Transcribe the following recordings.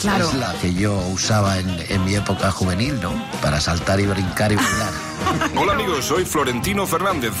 Claro. es la que yo usaba en, en mi época juvenil, ¿no? Para saltar y brincar y bailar. Hola amigos, soy Florentino Fernández.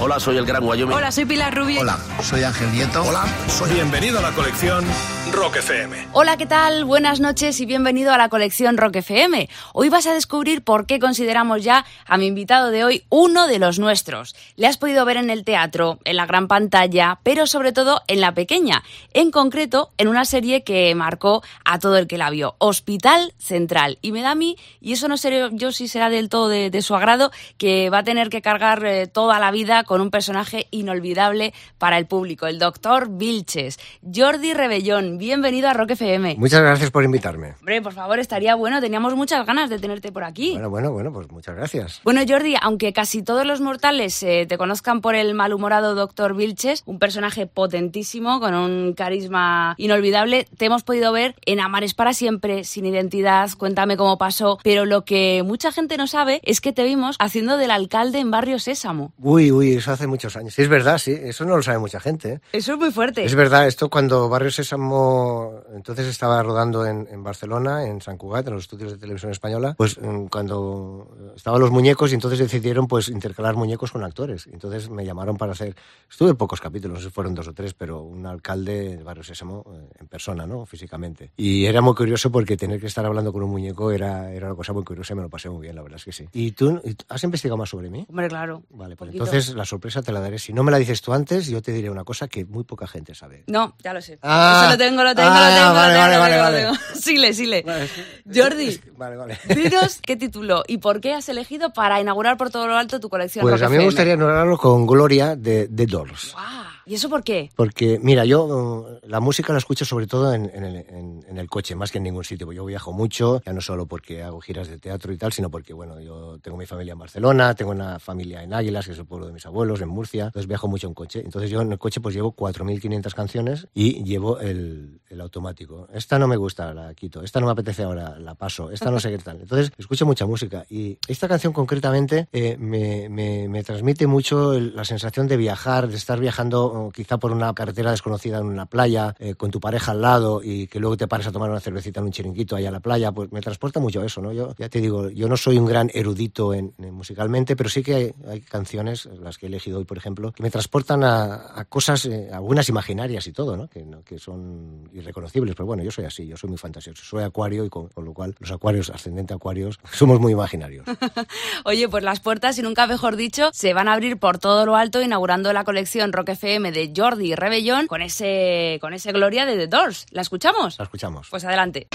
Hola, soy el Gran Wyoming. Hola, soy Pilar Rubio. Hola, soy Ángel Nieto. Hola, soy... Bienvenido a la colección Rock FM. Hola, ¿qué tal? Buenas noches y bienvenido a la colección Rock FM. Hoy vas a descubrir por qué consideramos ya a mi invitado de hoy uno de los nuestros. Le has podido ver en el teatro, en la gran pantalla, pero sobre todo en la pequeña. En concreto, en una serie que marcó a todo el que la vio, Hospital Central. Y me da a mí, y eso no sé yo si será del todo de, de su agrado, que va a tener que cargar eh, toda la vida con un personaje inolvidable para el público, el doctor Vilches. Jordi Rebellón, bienvenido a Rock FM. Muchas gracias por invitarme. Hombre, por favor, estaría bueno. Teníamos muchas ganas de tenerte por aquí. Bueno, bueno, bueno, pues muchas gracias. Bueno, Jordi, aunque casi todos los mortales eh, te conozcan por el malhumorado Dr. Vilches, un personaje potentísimo, con un carisma inolvidable, te hemos podido ver en Amares para siempre, sin identidad, cuéntame cómo pasó, pero lo que mucha gente no sabe es que te vimos haciendo del alcalde en Barrio Sésamo. Uy, uy, eso hace muchos años. Es verdad, sí, eso no lo sabe mucha gente. ¿eh? Eso es muy fuerte. Es verdad, esto cuando Barrio Sésamo entonces estaba rodando en, en Barcelona, en San Cugat, en los estudios de televisión española, pues mm, cuando estaban los muñecos y entonces decidieron pues intercalar muñecos con actores. Entonces me llamaron para hacer, estuve pocos capítulos, no sé si fueron dos o tres, pero un alcalde de Barrio Sésamo eh, en persona, ¿no? Físicamente. Y era muy curioso porque tener que estar hablando con un muñeco era, era una cosa muy curiosa y me lo pasé muy bien, la verdad es que sí. ¿Y tú has investigado más sobre mí? Hombre, claro. Vale, pues Poquito. entonces la sorpresa te la daré. Si no me la dices tú antes, yo te diré una cosa que muy poca gente sabe. No, ya lo sé. Ah. Eso lo tengo, lo tengo, Ah, lo tengo. vale, lo vale, tengo, vale, lo vale. tengo. Sile, sile. Vale, es Jordi, es que- vale, vale. dinos qué título y por qué has elegido para inaugurar por todo lo alto tu colección Pues Rock a mí me gustaría nombrarlo con Gloria de The Doors. Guau, ¿Y eso por qué? Porque, mira, yo la música la escucho sobre todo en, en el, en- en el coche, más que en ningún sitio. Yo viajo mucho, ya no solo porque hago giras de teatro y tal, sino porque, bueno, yo tengo mi familia en Barcelona, tengo una familia en Águilas, que es el pueblo de mis abuelos, en Murcia. Entonces viajo mucho en coche. Entonces yo en el coche pues llevo 4.500 canciones y llevo el, el automático. Esta no me gusta, la quito. Esta no me apetece ahora, la paso. Esta no sé qué tal. Entonces escucho mucha música. Y esta canción concretamente eh, me, me- me transmite mucho la sensación de viajar, de estar viajando quizá por una carretera desconocida en una playa, eh, con tu pareja al lado y que luego te pares a tomar una cervecita en un chiringuito allá a la playa. Pues me transporta mucho eso, ¿no? Yo ya te digo, yo no soy un gran erudito en, en musicalmente, pero sí que hay, canciones, las que he elegido hoy, por ejemplo, que me transportan a, a cosas, eh, algunas imaginarias y todo, ¿no? Que, ¿no? que son irreconocibles. Pero bueno, yo soy así, yo soy muy fantasioso. Soy acuario y con, con lo cual los acuarios, ascendente acuarios, somos muy imaginarios. Oye, pues las puertas, y nunca mejor dicho, se van a abrir por todo lo alto inaugurando la colección Rock FM de Jordi Rebellón con ese, con ese Gloria de The Doors. ¿La escuchamos? La escuchamos. Pues adelante.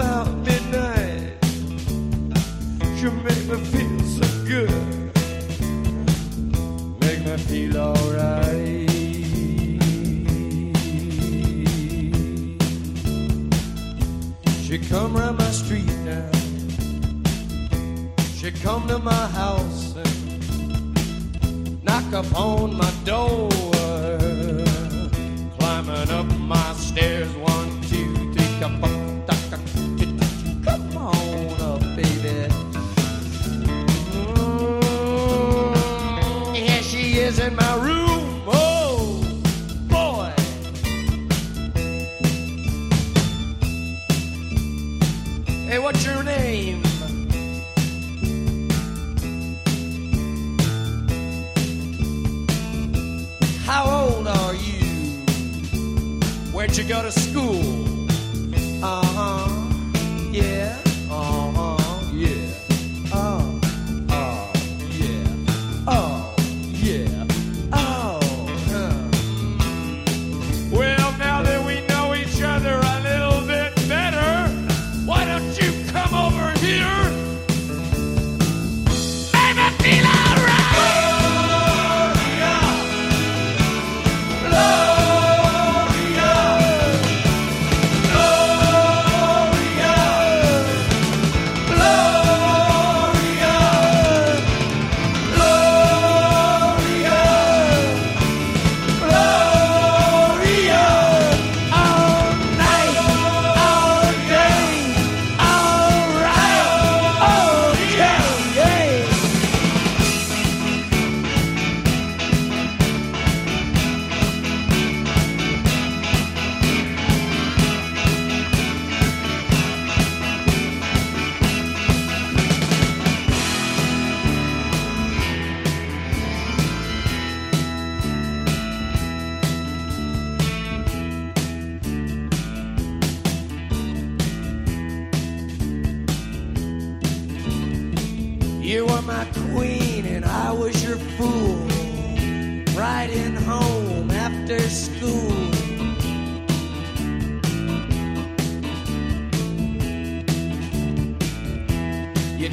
cloud. Hey, what's your name? How old are you? Where'd you go to school?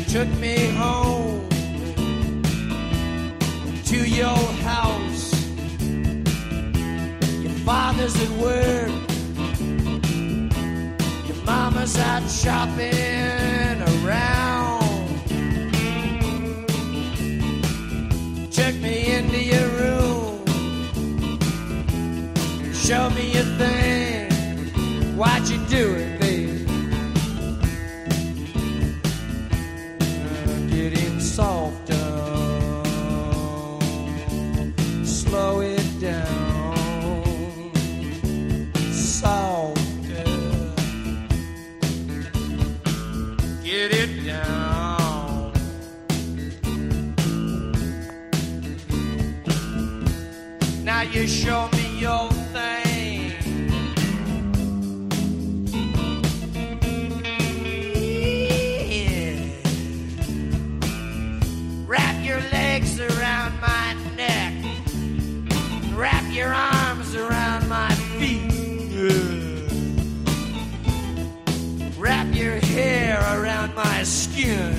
Took me home to your house. Your father's at work. Your mama's out shopping around. Took me into your room. Show me your thing. Why'd you do it, you show me your thing. Yeah. Wrap your legs around my neck. Wrap your arms around my feet. Wrap your hair around my skin.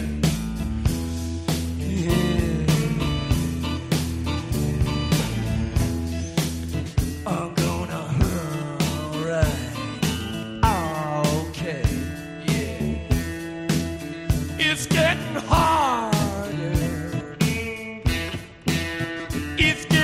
If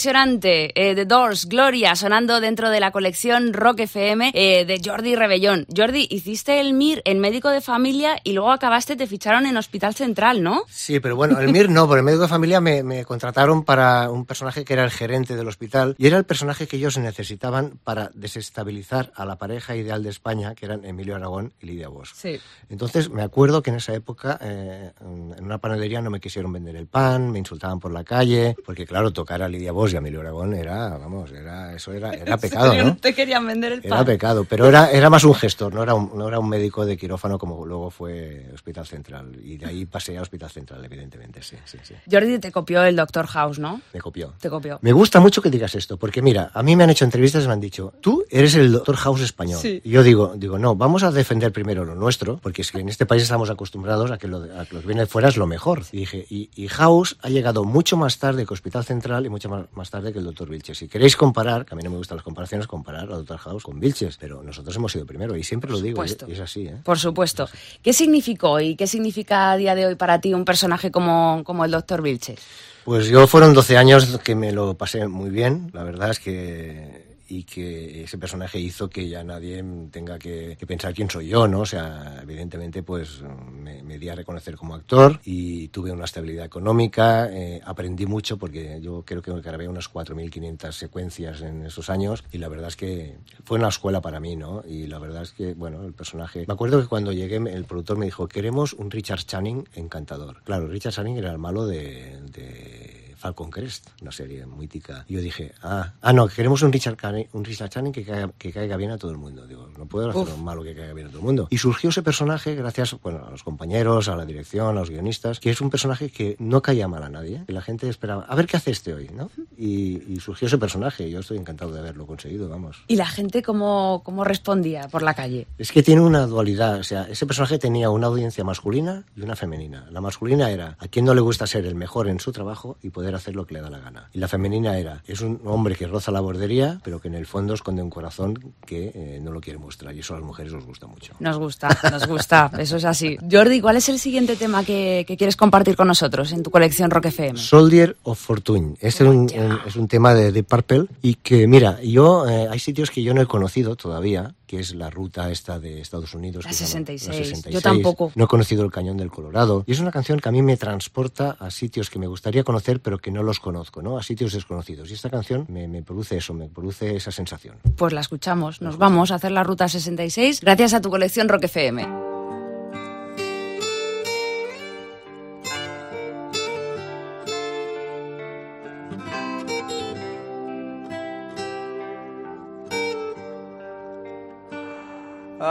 Impresionante. Eh, The Doors, Gloria, sonando dentro de la colección Rock FM eh, de Jordi Rebellón. Jordi, hiciste el MIR en médico de familia y luego acabaste, te ficharon en Hospital Central, ¿no? Sí, pero bueno, el MIR no, por el médico de familia me, me contrataron para un personaje que era el gerente del hospital y era el personaje que ellos necesitaban para desestabilizar a la pareja ideal de España, que eran Emilio Aragón y Lidia Bosch. Sí. Entonces me acuerdo que en esa época eh, en una panadería no me quisieron vender el pan, me insultaban por la calle, porque claro, tocar a Lidia Bosch y a Emilio Aragón era, vamos, era, eso era, era pecado, ¿no? te querían vender el Era pan. pecado, pero era, era más un gestor, no era un, no era un médico de quirófano como luego fue Hospital Central. Y de ahí pasé a Hospital Central, evidentemente, sí, sí, sí. Jordi te copió el Doctor House, ¿no? Me copió. Te copió. Me gusta mucho que digas esto, porque mira, a mí me han hecho entrevistas y me han dicho, tú eres el Doctor House español. Sí. Y yo digo, digo, no, vamos a defender primero lo nuestro, porque es que en este país estamos acostumbrados a que lo, a que lo que viene de fuera es lo mejor. Y dije, y, y House ha llegado mucho más tarde que Hospital Central y mucho más, más tarde que el Doctor Vilches. Si queréis comparar, que a mí no me gustan las comparaciones, comparar al Doctor House con Vilches, pero nosotros hemos sido primero y siempre lo digo, y es así, ¿eh? Por supuesto. ¿Qué significó y qué significa a día de hoy para ti un personaje como, como el Doctor Vilches? Pues yo fueron 12 años que me lo pasé muy bien, la verdad es que y que ese personaje hizo que ya nadie tenga que, que pensar quién soy yo, ¿no? O sea, evidentemente pues me, me di a reconocer como actor y tuve una estabilidad económica, eh, aprendí mucho porque yo creo que grabé unas 4.500 secuencias en esos años y la verdad es que fue una escuela para mí, ¿no? Y la verdad es que, bueno, el personaje... Me acuerdo que cuando llegué el productor me dijo, queremos un Richard Channing encantador. Claro, Richard Channing era el malo de- de Falcon Crest, una serie mítica. Y yo dije, ah, ah no, queremos un Richard, un Richard Channing que caiga, que caiga bien a todo el mundo. Digo, no puedo hacer Uf. un malo que caiga bien a todo el mundo. Y surgió ese personaje gracias bueno, a los compañeros, a la dirección, a los guionistas, que es un personaje que no caía mal a nadie. Que la gente esperaba, a ver qué hace este hoy, ¿no? Y, y surgió ese personaje y yo estoy encantado de haberlo conseguido, vamos. ¿Y la gente cómo, cómo respondía por la calle? Es que tiene una dualidad, o sea, ese personaje tenía una audiencia masculina y una femenina. La masculina era a quien no le gusta ser el mejor en su trabajo y poder hacer lo que le da la gana. Y la femenina era, es un hombre que roza la bordería, pero que en el fondo esconde un corazón que eh, no lo quiere mostrar. Y eso a las mujeres os gusta mucho. Nos gusta, nos gusta, eso es así. Jordi, ¿cuál es el siguiente tema que, que quieres compartir con nosotros en tu colección Rock FM? Soldier of Fortune. Es un, un- es un tema de Deep Purple y que, mira, yo eh, hay sitios que yo no he conocido todavía, que es la ruta esta de Estados Unidos. La que se llama- 66. Yo tampoco. No he conocido el Cañón del Colorado. Y es una canción que a mí me transporta a sitios que me gustaría conocer, pero que no los conozco, ¿no? A sitios desconocidos. Y esta canción me, me produce eso, me produce esa sensación. Pues la escuchamos, nos vamos a hacer la ruta 66 gracias a tu colección Rock FM.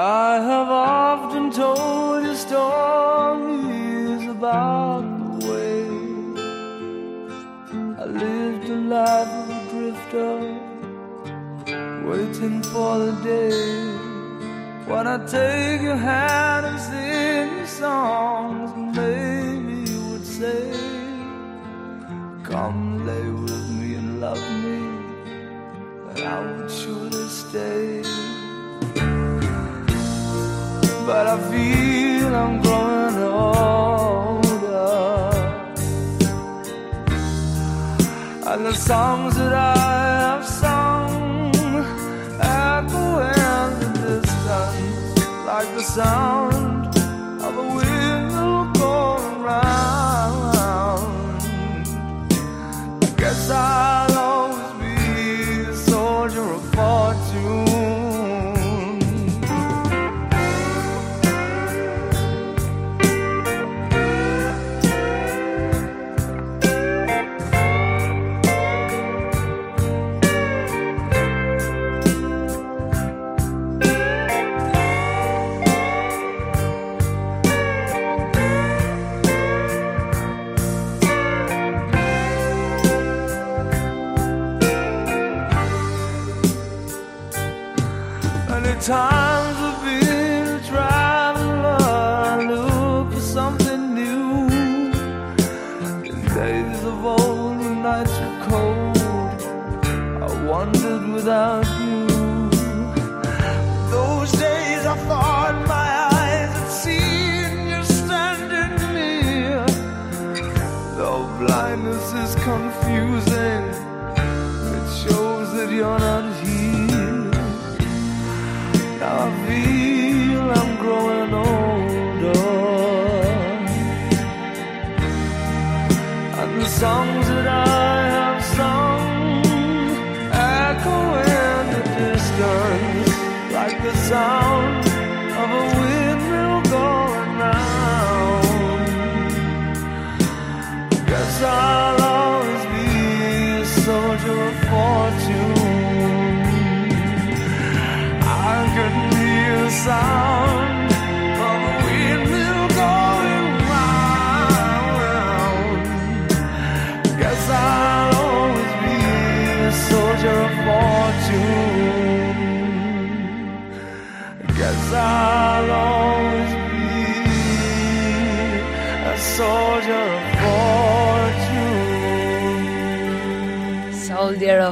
I have often told you stories about the way I lived a life of a drifter, waiting for the day when I take your hand and sing you songs. Maybe you would say, Come lay with me and love me, and I would surely stay but I feel I'm growing older. And the songs that I have sung echo in the distance like the sound sound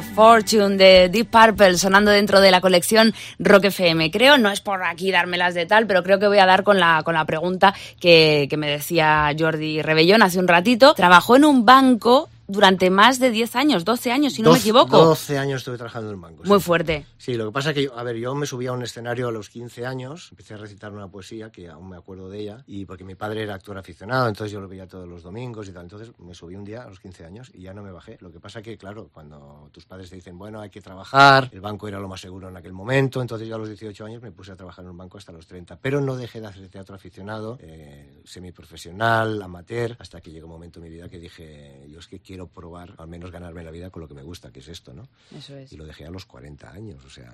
Fortune de Deep Purple sonando dentro de la colección Rock FM. Creo, no es por aquí dármelas de tal, pero creo que voy a dar con la, con la pregunta que, que me decía Jordi Rebellón hace un ratito. Trabajó en un banco durante más de 10 años, 12 años, si no me Doce- equivoco. 12 años estuve trabajando en un banco. sí. Muy fuerte. Sí, lo que pasa es que, yo- a ver, yo me subí a un escenario a los 15 años, empecé a recitar una poesía, que aún me acuerdo de ella, y porque mi padre era actor aficionado, entonces yo lo veía todos los domingos y tal. Entonces me subí un día a los 15 años y ya no me bajé. Lo que pasa que, claro, cuando tus padres te dicen, bueno, hay que trabajar, el banco era lo más seguro en aquel momento, entonces yo a los 18 años me puse a trabajar en un banco hasta los 30. Pero no dejé de hacer teatro aficionado, eh, semiprofesional, amateur, hasta que llegó un momento en mi vida que dije, yo es que quiero probar, al menos ganarme la vida con lo que me gusta, que es esto, ¿no? Eso es. Y lo dejé a los 40 años, o sea...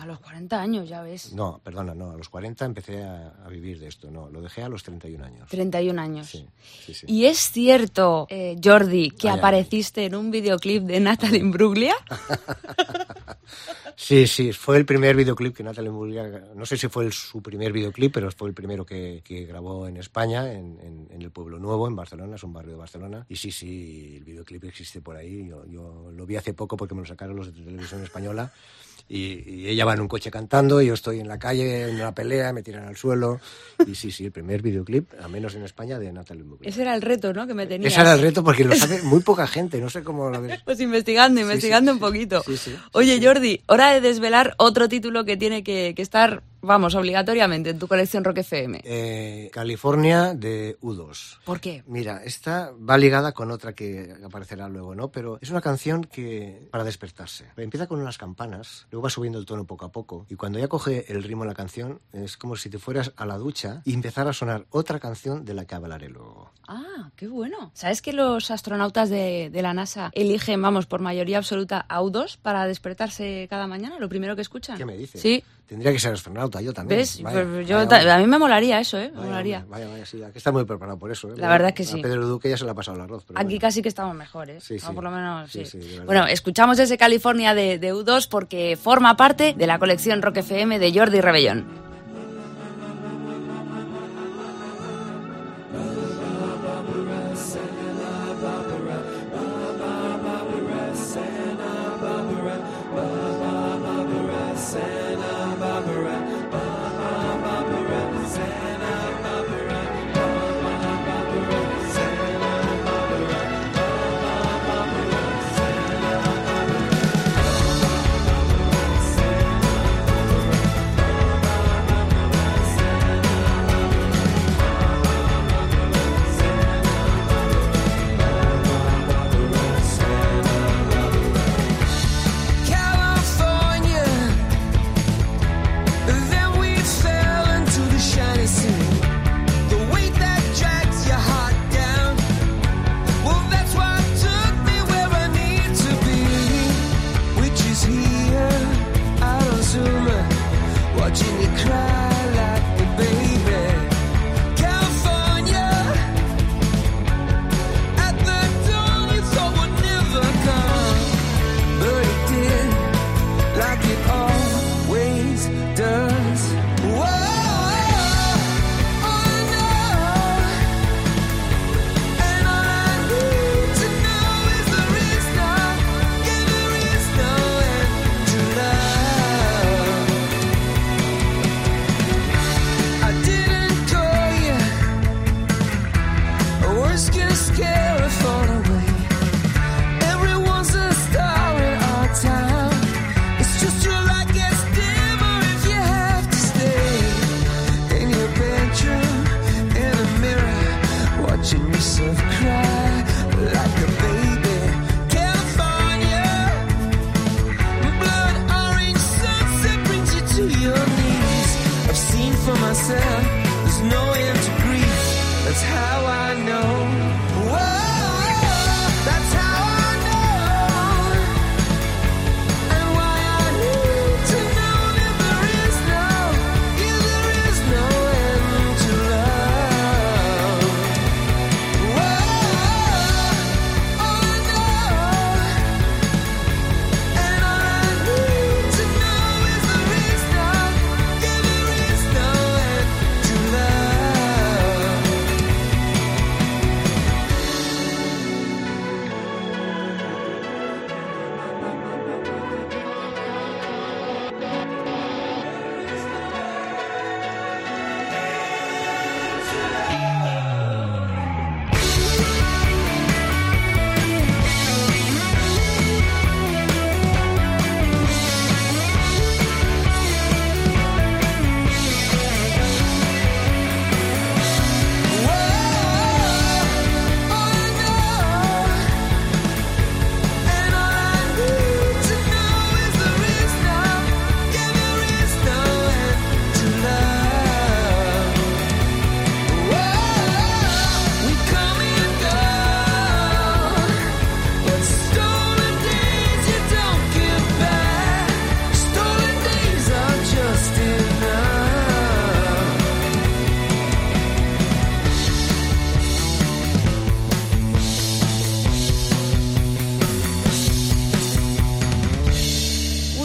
A los 40 años, ya ves. No, perdona, no, a los 40 empecé a, a vivir de esto, no, lo dejé a los 31 años. 31 años. Sí, sí, sí. Y es cierto, eh, Jordi, que apareciste en un videoclip de Natalie Imbruglia. Sí, sí, fue el primer videoclip que Natalie no sé si fue el- su primer videoclip, pero fue el primero que, que grabó en España, en, en- en el Pueblo Nuevo, en Barcelona, es un barrio de Barcelona. Y sí, sí, el videoclip existe por ahí, yo, yo lo vi hace poco porque me lo sacaron los de televisión española. Y, y ella va en un coche cantando, y yo estoy en la calle, en una pelea, me tiran al suelo. Y sí, sí, el primer videoclip, al menos en España, de Natalie Imbruglia. Ese era el reto, ¿no? Que me tenías. Ese era el reto porque lo sabe muy poca gente, no sé cómo lo ves. Pues investigando, investigando sí. un poquito. Sí, Oye. Jordi, hora de desvelar otro título que tiene que, que estar, vamos, obligatoriamente en tu colección Rock FM. Eh, California de U2. ¿Por qué? Mira, esta va ligada con otra que aparecerá luego, ¿no? Pero es una canción que para despertarse. Empieza con unas campanas, luego va subiendo el tono poco a poco y cuando ya coge el ritmo de la canción es como si te fueras a la ducha y empezara a sonar otra canción de la que hablaré luego. Ah, qué bueno. ¿Sabes que los astronautas de, de la NASA eligen, vamos, por mayoría absoluta a U2 para despertarse cada mañana? Lo primero que escuchan. ¿Qué me dices? Sí. Tendría que ser astronauta, yo también. ¿Ves? Vaya, Pues yo vaya a mí me molaría eso, ¿eh? Me Vaya, molaría. Vaya, vaya, sí, aquí está muy preparado por eso. ¿eh? La verdad es que A sí. Pedro Duque ya se le ha pasado el arroz. pero Aquí bueno. casi que estamos mejores. Sí, O sí. por lo menos, Sí, sí. sí, bueno, escuchamos ese California de, de U2 porque forma parte de la colección Rock FM de Jordi Rebellón.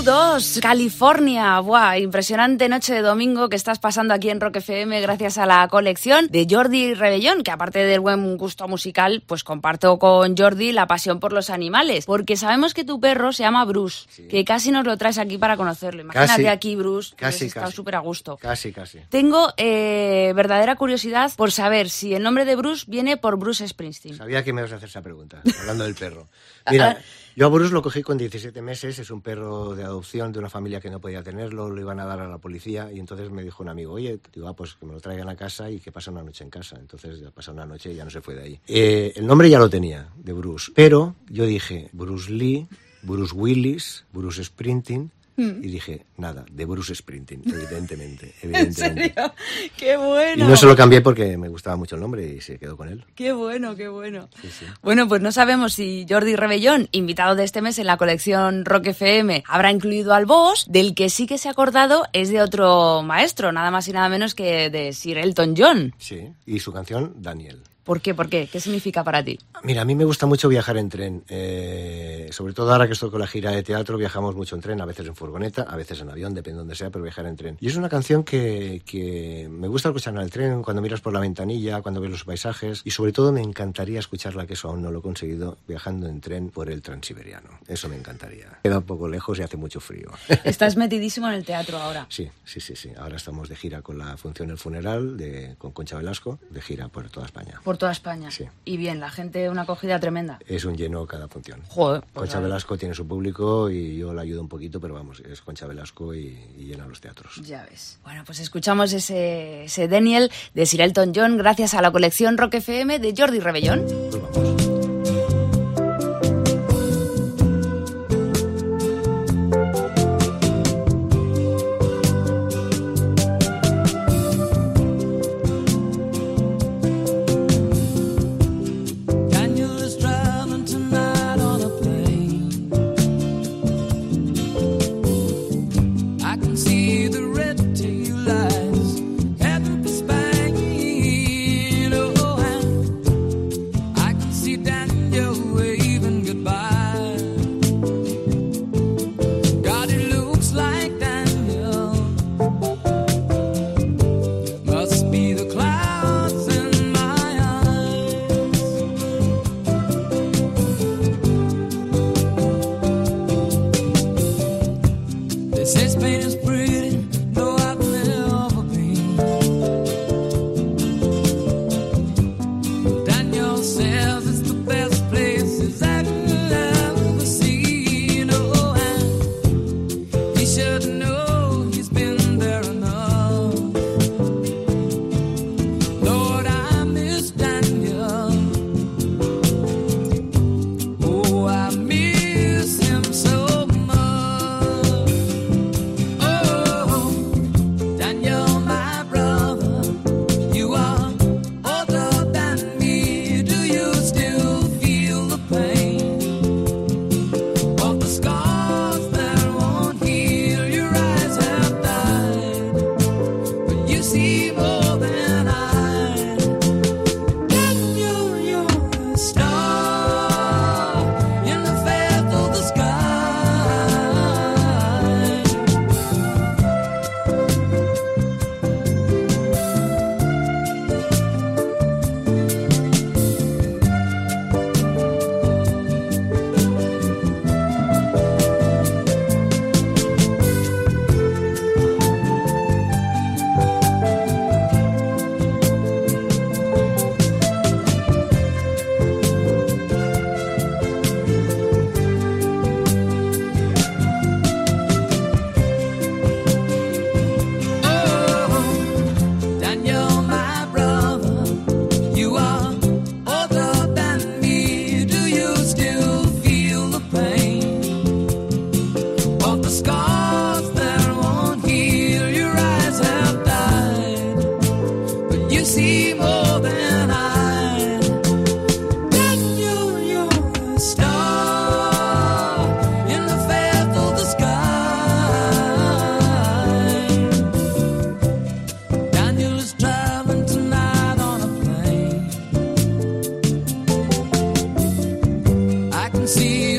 U2, California. Buah, impresionante noche de domingo que estás pasando aquí en Rock FM gracias a la colección de Jordi Rebellón, que aparte del buen gusto musical, pues comparto con Jordi la pasión por los animales. Porque sabemos que tu perro se llama Bruce, que casi nos lo traes aquí para conocerlo. Imagínate Casi. aquí, Bruce, que Casi, casi. súper a gusto. Casi, casi. Tengo eh, verdadera curiosidad por saber si el nombre de Bruce viene por Bruce Springsteen. Sabía que me ibas a hacer esa pregunta, hablando del perro. Mira, yo a Bruce lo cogí con 17 meses, es un perro de adopción de una familia que no podía tenerlo, lo iban a dar a la policía y entonces me dijo un amigo, oye, digo, ah, pues que me lo traigan a casa y que pase una noche en casa. Entonces ya pasó una noche y ya no se fue de ahí. Eh, el nombre ya lo tenía, de Bruce, pero yo dije Bruce Lee, Bruce Willis, Bruce Sprinting. Y dije, nada, de Bruce Sprinting, evidentemente. ¿En evidentemente. serio? ¡Qué bueno! Y no se lo cambié porque me gustaba mucho el nombre y se quedó con él. Qué bueno, qué bueno. Sí, sí. Bueno, pues no sabemos si Jordi Rebellón, invitado de este mes en la colección Rock FM, habrá incluido al boss, del que sí que se ha acordado es de otro maestro, nada más y nada menos que de Sir Elton John. Sí, y su canción, Daniel. ¿Por qué? ¿Por qué? ¿Qué significa para ti? Mira, a mí me gusta mucho viajar en tren. eh, sobre todo ahora que estoy con la gira de teatro, viajamos mucho en tren, a veces en furgoneta, a veces en avión, depende de donde sea, pero viajar en tren. Y es una canción que, que me gusta escuchar en el tren, cuando miras por la ventanilla, cuando ves los paisajes, y sobre todo me encantaría escucharla, que eso aún no lo he conseguido, viajando en tren por el transiberiano. Eso me encantaría. Queda un poco lejos y hace mucho frío. Estás metidísimo en el teatro ahora. Sí, sí, sí, sí. Ahora estamos de gira con la función El Funeral de, con Concha Velasco, de gira por toda España. Por toda España. Sí. Y bien, la gente, una acogida tremenda. Es un lleno cada función. Joder. pues Concha. Velasco tiene su público y yo la ayudo un poquito, pero vamos, es Concha Velasco y, y llena los teatros. Ya ves. Bueno, pues escuchamos ese, ese Daniel de Sir Elton John gracias a la colección Rock FM de Jordi Rebellón. Pues vamos. See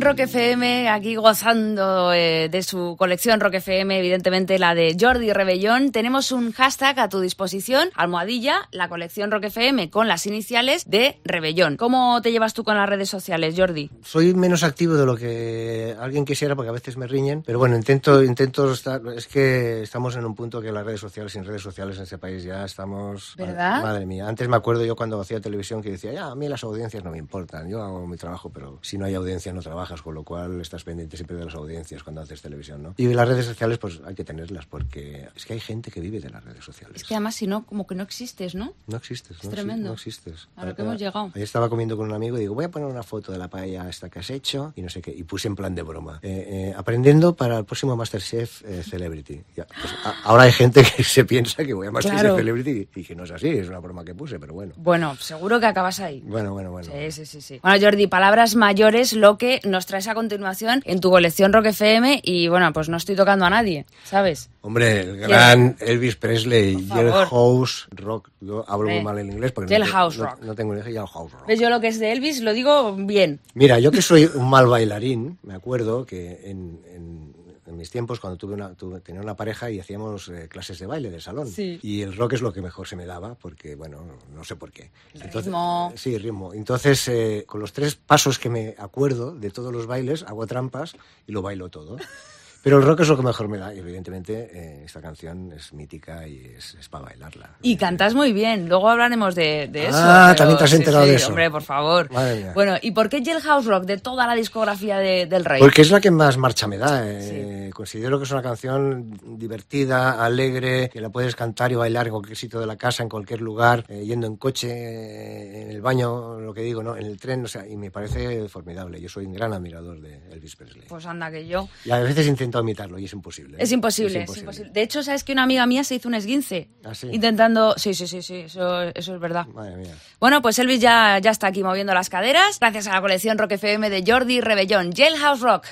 en Rock FM, aquí gozando eh, de su colección Rock FM, evidentemente la de Jordi Rebellón. Tenemos un hashtag a tu disposición, almohadilla, la colección Rock FM, con las iniciales de Rebellón. ¿Cómo te llevas tú con las redes sociales, Jordi? Soy menos activo de lo que alguien quisiera porque a veces me riñen, pero bueno, intento, intento estar. Es que estamos en un punto que las redes sociales, sin redes sociales en este país ya estamos. ¿Verdad? Madre mía. Antes me acuerdo yo cuando hacía televisión que decía, ya, a mí las audiencias no me importan, yo hago mi trabajo, pero si no hay audiencia no con lo cual estás pendiente siempre de las audiencias cuando haces televisión, ¿no? Y las redes sociales, pues hay que tenerlas porque es que hay gente que vive de las redes sociales. Es que además, si no, como que no existes, ¿no? No existes, Es no, tremendo. no existes. A lo que hemos llegado. Ayer estaba comiendo con un amigo y digo, voy a poner una foto de la paella esta que has hecho y no sé qué. Y puse en plan de broma. Eh, eh, aprendiendo para el próximo Masterchef eh, Celebrity. Ya, pues, a- ahora hay gente que se piensa que voy a Masterchef Claro. Celebrity y que no es así, es una broma que puse, pero bueno. Bueno, seguro que acabas ahí. Bueno, bueno, bueno. Sí, sí, sí, sí. Bueno, Jordi, palabras mayores, lo que nos traes a continuación en tu colección Rock FM y bueno, pues no estoy tocando a nadie, ¿sabes? Hombre, el gran Elvis Presley. Jailhouse Rock. Yo hablo muy Eh, mal el inglés porque no, te- no- Rock. no tengo ni idea. Jailhouse Rock. ¿Ves? Yo lo que es de Elvis lo digo bien. Mira, yo que soy un mal bailarín, me acuerdo que en, en- en mis tiempos, cuando tuve una, tuve- tenía una pareja y hacíamos eh, clases de baile de salón. Sí. Y el rock es lo que mejor se me daba, porque, bueno, no sé por qué. ritmo. Sí, ritmo. Entonces, eh, con los tres pasos que me acuerdo de todos los bailes, hago trampas y lo bailo todo. Pero el rock es lo que mejor me da y evidentemente eh, esta canción es mítica y es, es para bailarla. Y cantas muy bien, luego hablaremos de, de eso. Ah, pero también te has sí, enterado sí, de eso. Hombre, por favor. Madre mía. Bueno, ¿y por qué Jailhouse Rock de toda la discografía de- del Rey? Porque es la que más marcha me da. eh, Considero que es una canción divertida, alegre, que la puedes cantar y bailar en cualquier sitio de la casa, en cualquier lugar, eh, yendo en coche, eh, en el baño, lo que digo, ¿no? en el tren, o sea, y me parece formidable. Yo soy un gran admirador de Elvis Presley. Pues anda que yo. Y a veces he intentado imitarlo y es imposible. ¿eh? Es imposible, es imposible. De hecho, ¿sabes que una amiga mía se hizo un esguince? ¿Ah, sí? Intentando... Sí, sí, sí, sí, eso, eso es verdad. Madre mía. Bueno, pues Elvis ya, ya está aquí moviendo las caderas, gracias a la colección Rock FM de Jordi Rebellón, Jailhouse Rock.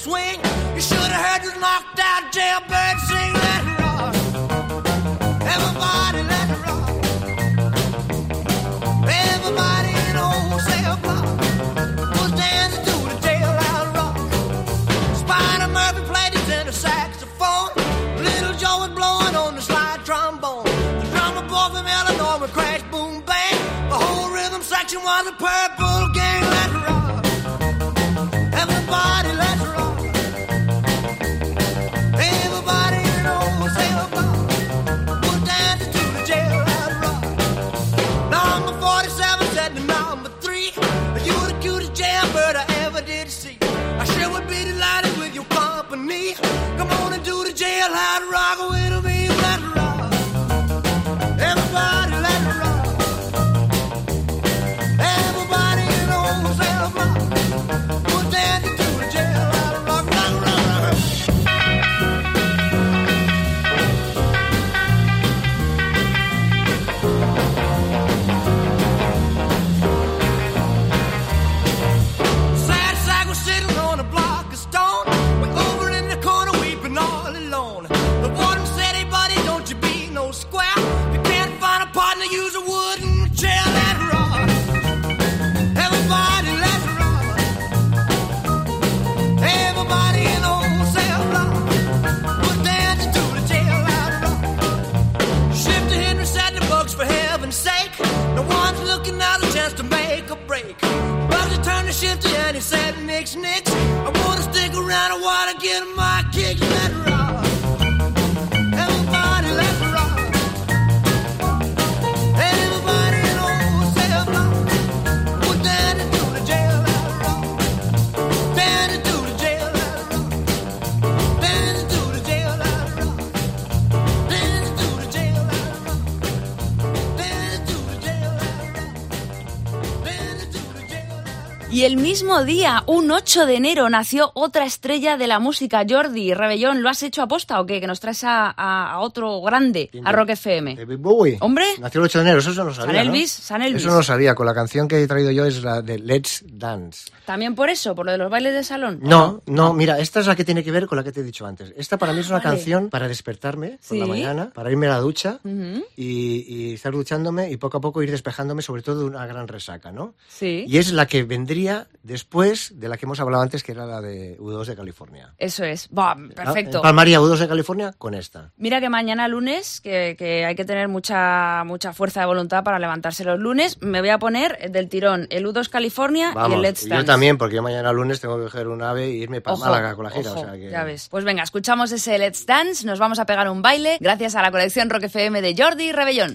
Swing. You should have heard this knocked out jailbird sing, let around, my kick. Everybody. Everybody the Y el mismo día un 8 de enero, nació otra estrella de la música, Jordi Rebellón. ¿Lo has hecho aposta o qué? Que nos traes a, a- a otro grande, a Rock FM. David Bowie. Hombre. Nació el 8 de enero, eso no lo sabía. San ¿no? Elvis, San Elvis. Eso no lo sabía. Con la canción que he traído yo es la de Let's Dance. También por eso, por lo de los bailes de salón. ¿o No, no, mira, esta es la que tiene que ver con la que te he dicho antes. Esta para mí es una Ah, vale. canción para despertarme por la mañana, para irme a la ducha y, y estar duchándome y poco a poco ir despejándome, sobre todo de una gran resaca, ¿no? Sí. Y es la que vendría después de la que hemos hablado antes, que era la de U2 de California. Eso es. Perfecto. Palmaría U2 de California con esta. Mira que mañana lunes, que, que hay que tener mucha, mucha fuerza de voluntad para levantarse los lunes, me voy a poner del tirón el U2 California y el Let's Dance. yo también, porque yo mañana lunes tengo que coger un ave e irme para Ojo, Málaga con la gira. ojo, o sea que... Ya ves. Pues venga, escuchamos ese Let's Dance, nos vamos a pegar un baile gracias a la colección Rock FM de Jordi Rebellón.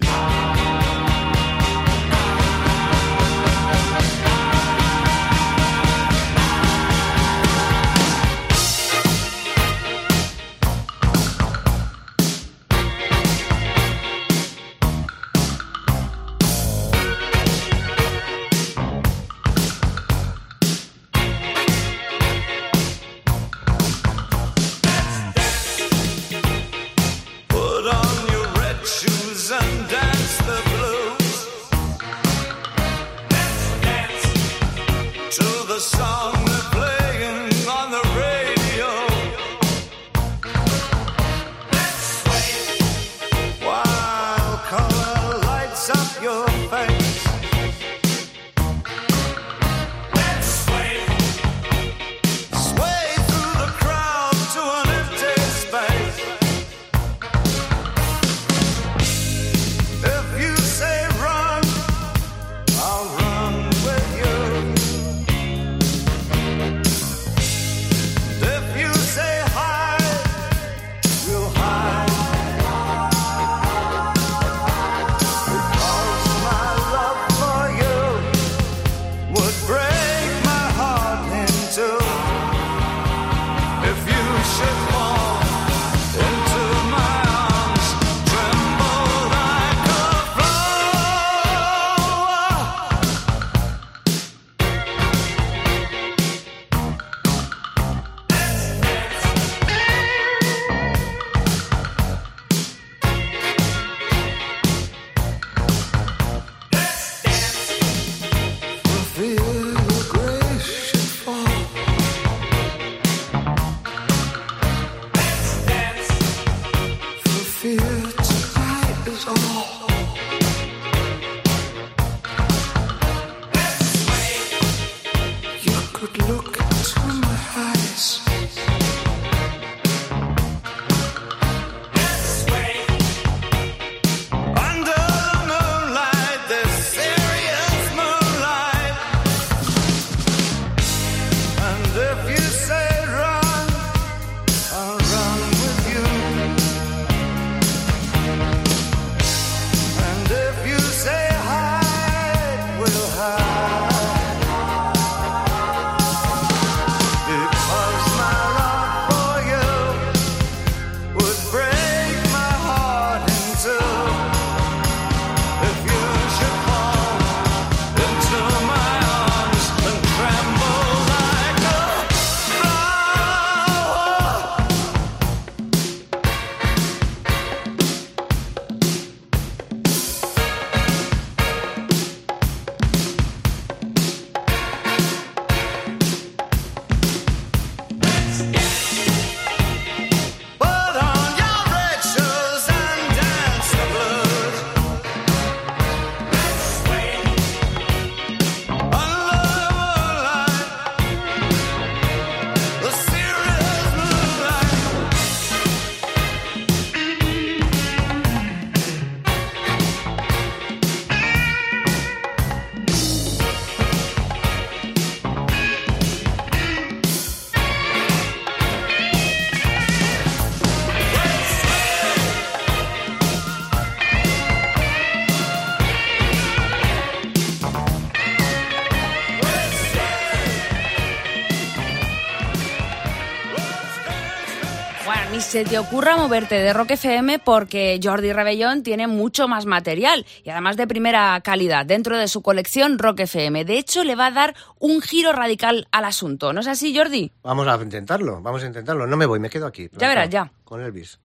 Se te ocurra moverte de Rock FM porque Jordi Rebellón tiene mucho más material y además de primera calidad dentro de su colección Rock FM. De hecho, le va a dar un giro radical al asunto. ¿No es así, Jordi? Vamos a intentarlo, vamos a intentarlo. No me voy, me quedo aquí. Ya verás, ya. Con Elvis.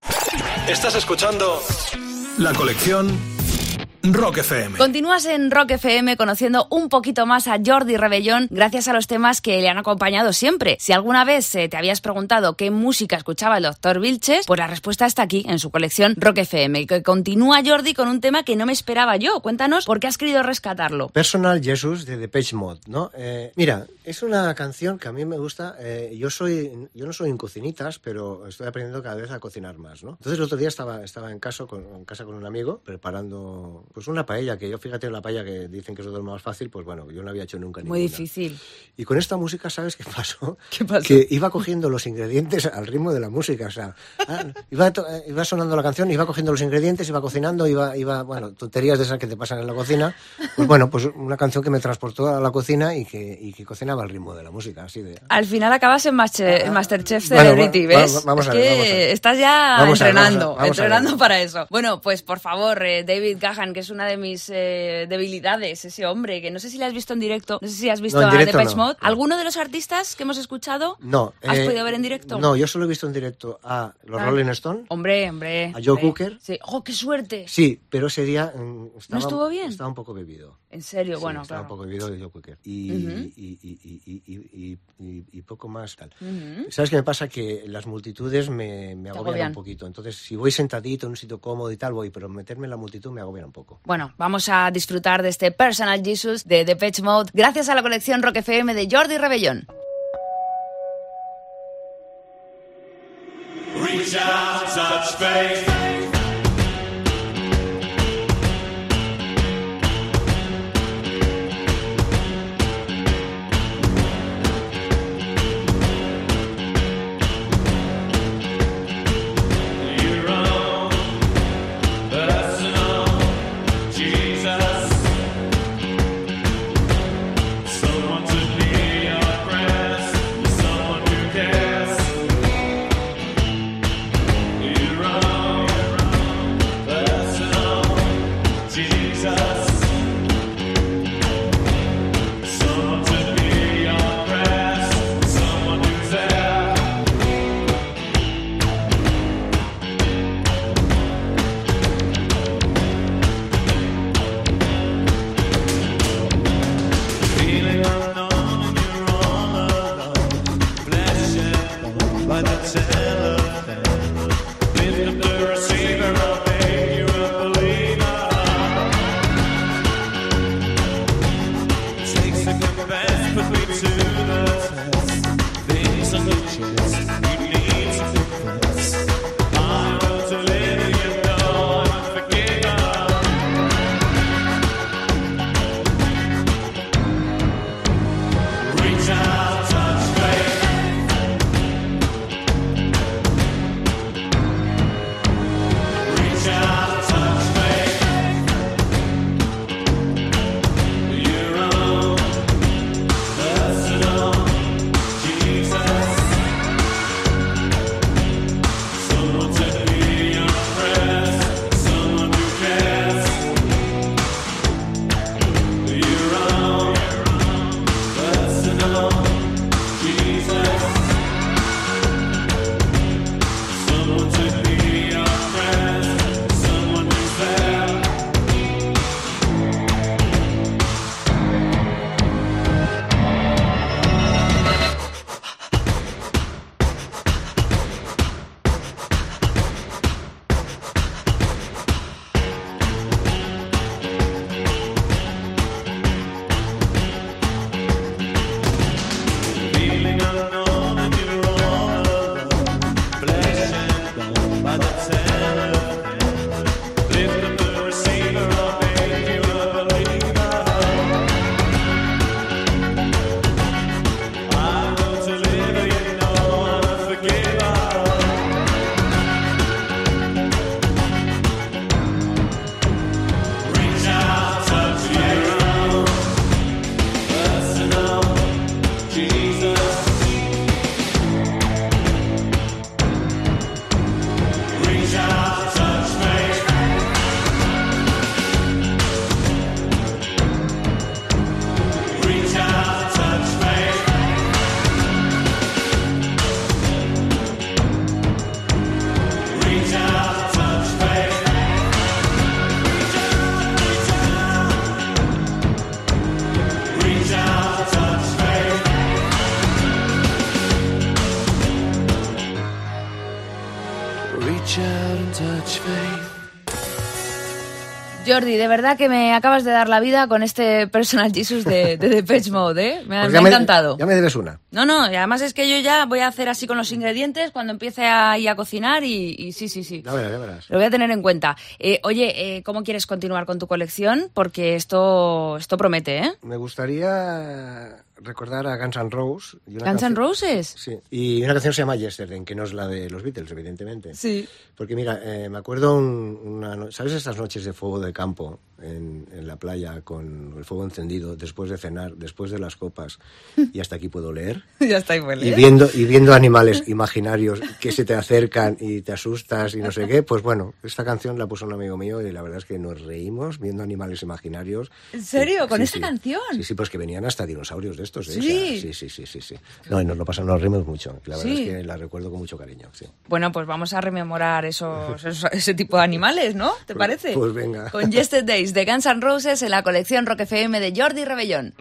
Estás escuchando la colección Rock FM. Continúas en Rock FM conociendo un poquito más a Jordi Rebellón gracias a los temas que le han acompañado siempre. Si alguna vez eh, te habías preguntado qué música escuchaba el doctor Vilches, pues la respuesta está aquí en su colección Rock FM. Que continúa Jordi con un tema que no me esperaba yo. Cuéntanos por qué has querido rescatarlo. Personal Jesus de Depeche Mode, ¿no? Eh, mira, es una canción que a mí me gusta. eh, yo soy, yo no soy en cocinitas, pero estoy aprendiendo cada vez a cocinar más, ¿no? Entonces el otro día estaba, estaba en, casa con, en casa con un amigo preparando pues una paella, que yo fíjate la paella que dicen que es lo más fácil, pues bueno, yo no había hecho nunca Muy ninguna. difícil. Y con esta música, ¿sabes qué pasó? ¿Qué pasó? Que iba cogiendo los ingredientes al ritmo de la música. O sea, ah, iba, eh, iba sonando la canción, iba cogiendo los ingredientes, iba cocinando, iba, iba, bueno, tonterías de esas que te pasan en la cocina. Pues bueno, pues una canción que me transportó a la cocina y que, y que cocinaba al ritmo de la música, así de... Al final acabas en Master- en Masterchef Bueno, Celebrity, va- va- ¿ves? vamos es a ver, que vamos a ver. estás ya Vamos a ver, entrenando, vamos a- entrenando para eso. Bueno, pues por favor, eh, David Gahan, que es una de mis eh, debilidades, ese hombre, que no sé si le has visto en directo, no sé si has visto No, en a directo Depeche no. Mode. ¿Alguno de los artistas que hemos escuchado? No. ¿Has eh, podido ver en directo? No, yo solo he visto en directo a los Ah. Rolling Stones. Hombre, hombre. ¿A Joe hombre. Cooker? Sí. ¡Oh, qué suerte! Sí, pero ese día mm, estaba, estuvo bien? Estaba un poco bebido. En serio, Sí, bueno, estaba claro. un poco bebido de Joe Cooker. Y, y, poco más tal. ¿Sabes qué me pasa? Que las multitudes me, me agobian agobian. un poquito. Entonces, si voy sentadito en un sitio cómodo y tal, voy, pero meterme en la multitud me agobian un poco. Bueno, vamos a disfrutar de este Personal Jesus de Depeche Mode gracias a la colección Rock FM de Jordi Rebellón. Reach out, touch faith. De verdad que me acabas de dar la vida con este Personal Jesus de, de Depeche Mode, ¿eh? Me, ha- Pues me ha ya encantado. Ya me debes una. No, no, y además es que yo ya voy a hacer así con los ingredientes cuando empiece a, ir a cocinar y, y sí, sí, sí. Ya verás, ya verás. Lo voy a tener en cuenta. Eh, oye, eh, ¿cómo quieres continuar con tu colección? Porque esto, esto promete, ¿eh? Me gustaría recordar a Guns N' Roses. y una ¿Guns N' Roses? Sí, y una canción se llama Yesterday, que no es la de los Beatles, evidentemente. Sí. Porque mira, eh, me acuerdo un- una, ¿sabes estas noches de fuego de campo en, en la playa con el fuego encendido después de cenar, después de las copas y hasta aquí puedo leer? ¿eh? Y viendo, y viendo animales imaginarios que se te acercan y te asustas y no sé qué, pues bueno, esta canción la puso un amigo mío y la verdad es que nos reímos viendo animales imaginarios. ¿En serio? ¿Con Sí, esta sí. canción? Sí, sí, pues que venían hasta dinosaurios de estos, ¿eh? O Sí. sea, sí, sí, sí, sí, sí. No, y nos lo pasamos, nos reímos mucho. La verdad es que la recuerdo con mucho cariño. Bueno, pues vamos a rememorar esos, esos- ese tipo de animales, ¿no? ¿Te parece? pues venga. Con Yesterdays de Guns N' Roses en la colección Rock FM de Jordi Rebellón.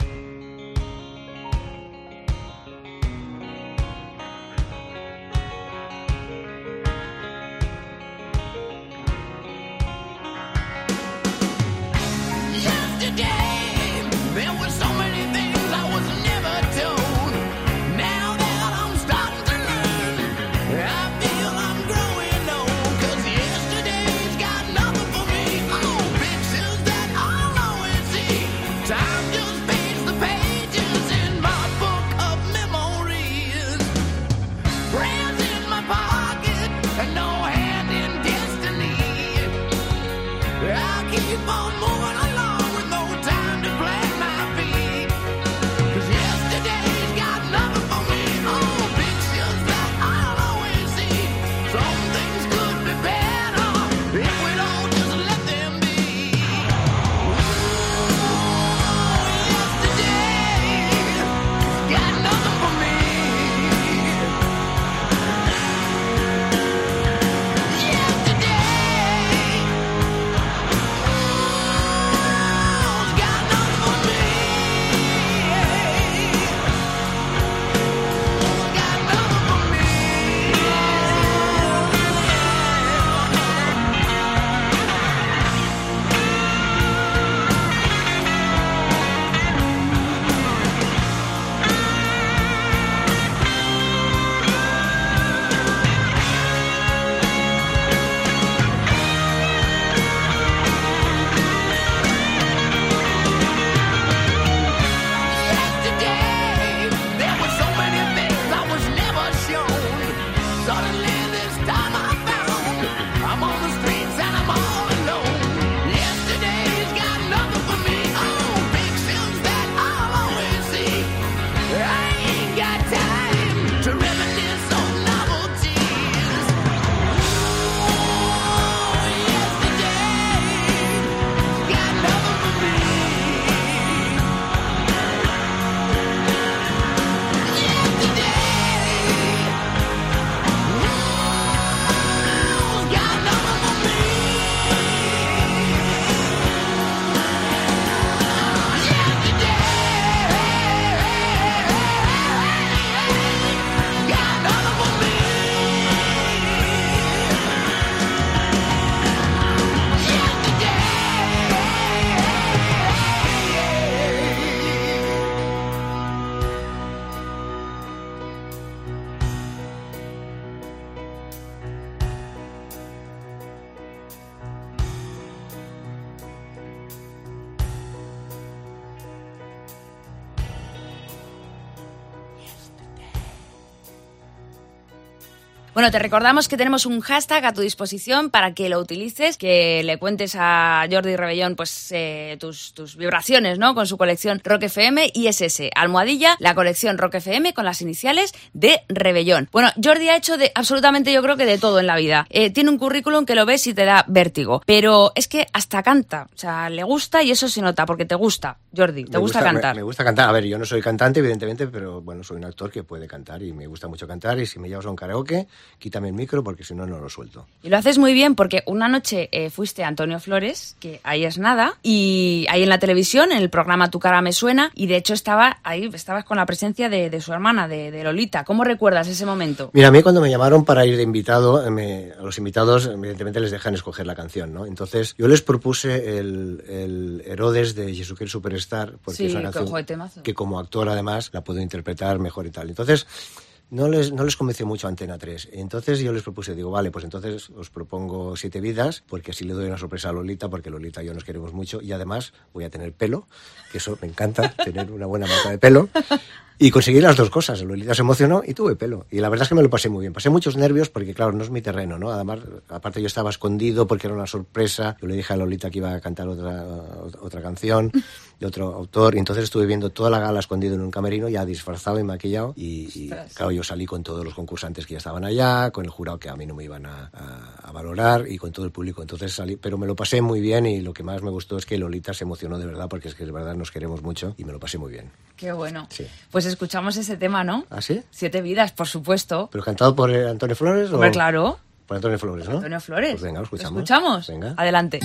Bueno, te recordamos que tenemos un hashtag a tu disposición para que lo utilices, que le cuentes a Jordi Rebellón pues eh, tus, tus vibraciones, ¿no? Con su colección Rock FM y es ese, almohadilla, la colección Rock FM con las iniciales de Rebellón. Bueno, Jordi ha hecho de absolutamente yo creo que de todo en la vida. Eh, tiene un currículum que lo ves y te da vértigo, pero es que hasta canta, o sea, le gusta y eso se nota porque te gusta. Jordi, ¿te Me gusta, me- cantar? Me, gusta cantar. A ver, yo no soy cantante, evidentemente, pero bueno, soy un actor que puede cantar y me gusta mucho cantar. Y si me llevas a un karaoke, quítame el micro porque si no, no lo suelto. Y lo haces muy bien porque una noche eh, fuiste a Antonio Flores, que ahí es nada, y ahí en la televisión, en el programa Tu cara me suena, y de hecho estaba ahí, estabas con la presencia de, de su hermana, de, de Lolita. ¿Cómo recuerdas ese momento? Mira, a mí cuando me llamaron para ir de invitado, eh, me- a los invitados evidentemente les dejan escoger la canción, ¿no? Entonces yo les propuse el, el Herodes de Jesucristo Superstar, porque Sí, es una canción que como actor además la puedo interpretar mejor y tal. Entonces no les, no les convenció mucho Antena 3. Entonces yo les propuse, digo, vale, pues entonces os propongo Siete Vidas, porque así le doy una sorpresa a Lolita, porque Lolita y yo nos queremos mucho, y además voy a tener pelo, que eso me encanta, tener una buena marca de pelo. Y conseguí las dos cosas. Lolita se emocionó y tuve pelo. Y la verdad es que me lo pasé muy bien. Pasé muchos nervios porque, claro, no es mi terreno, ¿no? Además, aparte yo estaba escondido porque era una sorpresa. Yo le dije a Lolita que iba a cantar otra, otra canción de otro autor. Y entonces estuve viendo toda la gala escondido en un camerino, ya disfrazado y maquillado. Y, y, claro, yo salí con todos los concursantes que ya estaban allá, con el jurado que a mí no me iban a, a- a valorar y con todo el público. Entonces salí, pero me lo pasé muy bien y lo que más me gustó es que Lolita se emocionó de verdad porque es que de verdad nos queremos mucho y me lo pasé muy bien. Qué bueno. Sí. Pues escuchamos ese tema, ¿no? ¿Ah, sí? Siete vidas, por supuesto. ¿Pero cantado por eh, Antonio Flores? Hombre, o... claro. Por Antonio Flores, ¿no? Antonio Flores. Pues venga, lo escuchamos. escuchamos? Venga. Adelante.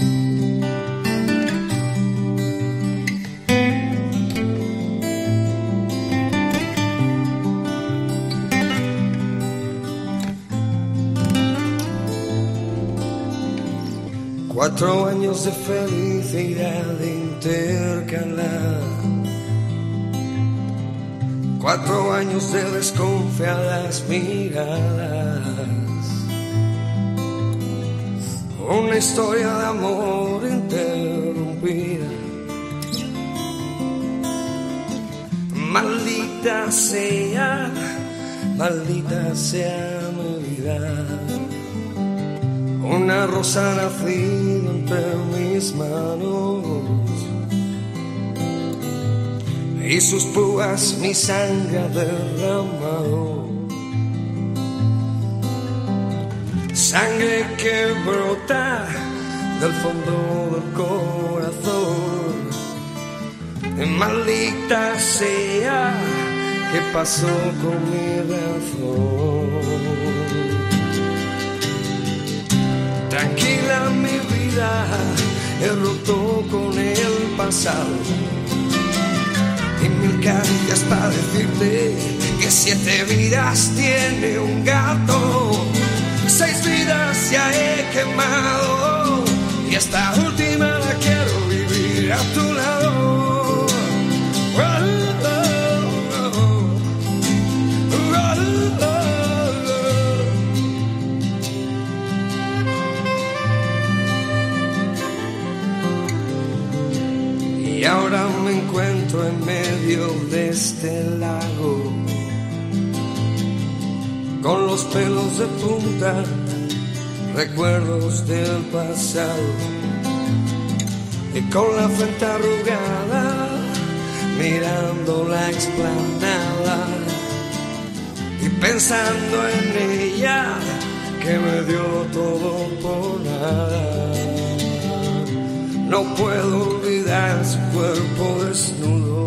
Cuatro años de felicidad intercalar. Cuatro años de desconfiadas miradas. Una historia de amor interrumpida. Maldita sea, maldita sea mi vida. Una rosa nacida entre mis manos y sus púas mi sangre derramado. Sangre que brota del fondo del corazón. Maldita sea, ¿qué pasó con mi razón? Tranquila mi vida, he roto con el pasado. Caricias para decirte que siete vidas tiene un gato. Seis vidas ya he quemado. Y esta última con los pelos de punta, recuerdos del pasado, y con la frente arrugada, mirando la explanada, y pensando en ella, que me dio todo por nada. No puedo olvidar su cuerpo desnudo.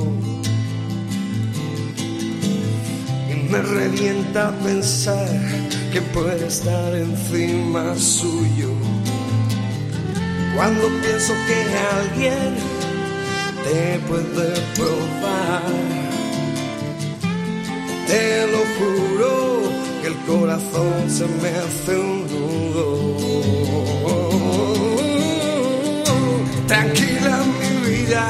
Me revienta pensar que puede estar encima suyo. Cuando pienso que alguien te puede probar, te lo juro que el corazón se me hace un nudo. Tranquila mi vida,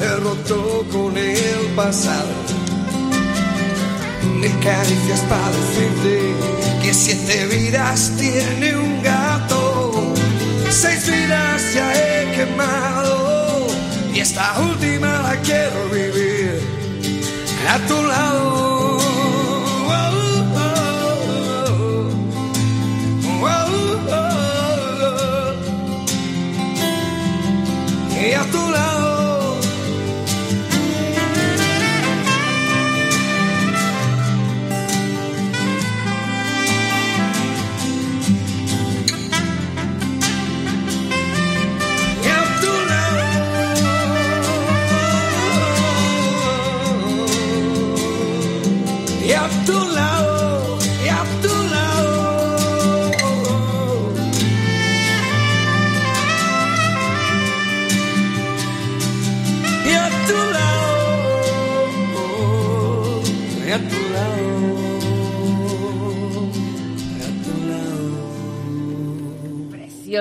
he roto con el pasado. Mil caricias para decirte que siete vidas tiene un gato. Seis vidas ya he quemado y esta última la quiero vivir a tu lado.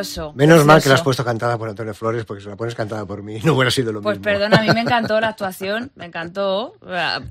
Precioso. Menos mal que la has precioso. puesto cantada por Antonio Flores, porque si la pones cantada por mí no hubiera sido lo Pues mismo. perdona, a mí me encantó la actuación, me encantó.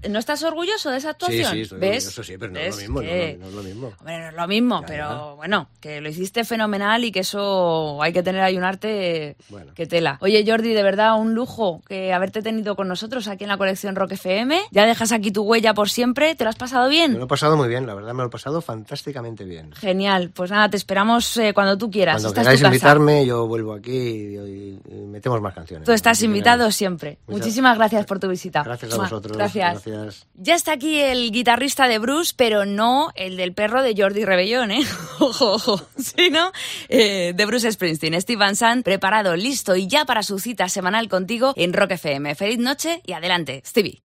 ¿No estás orgulloso de esa Sí, actuación? sí, estoy ¿Ves? orgulloso, sí, pero no es ¿Ves lo mismo, no, que- no es lo mismo. Hombre, no es lo mismo, pero bueno, que lo hiciste fenomenal y que eso hay que tener ahí un arte que tela. Oye, Jordi, de verdad, un lujo que haberte tenido con nosotros aquí en la colección Rock FM. Ya dejas aquí tu huella por siempre. ¿Te lo has pasado bien? Me lo he pasado muy bien, la verdad me lo he pasado fantásticamente bien. Genial. Pues nada, te esperamos eh, cuando tú quieras. Cuando Esta es tu casa. invitarme, yo vuelvo aquí y, metemos más canciones. Tú estás invitado siempre. Muchas- Muchísimas gracias por tu visita. Gracias a vosotros. Gracias. Gracias. Ya está aquí el guitarrista de Bruce, pero no el del perro de Jordi Rebellón, ¿eh? Ojo, ojo. Sí, ¿no? Eh, de Bruce Springsteen, Steve Van Sant, preparado, listo y ya para su cita semanal contigo en Rock FM. Feliz noche y adelante, Stevie.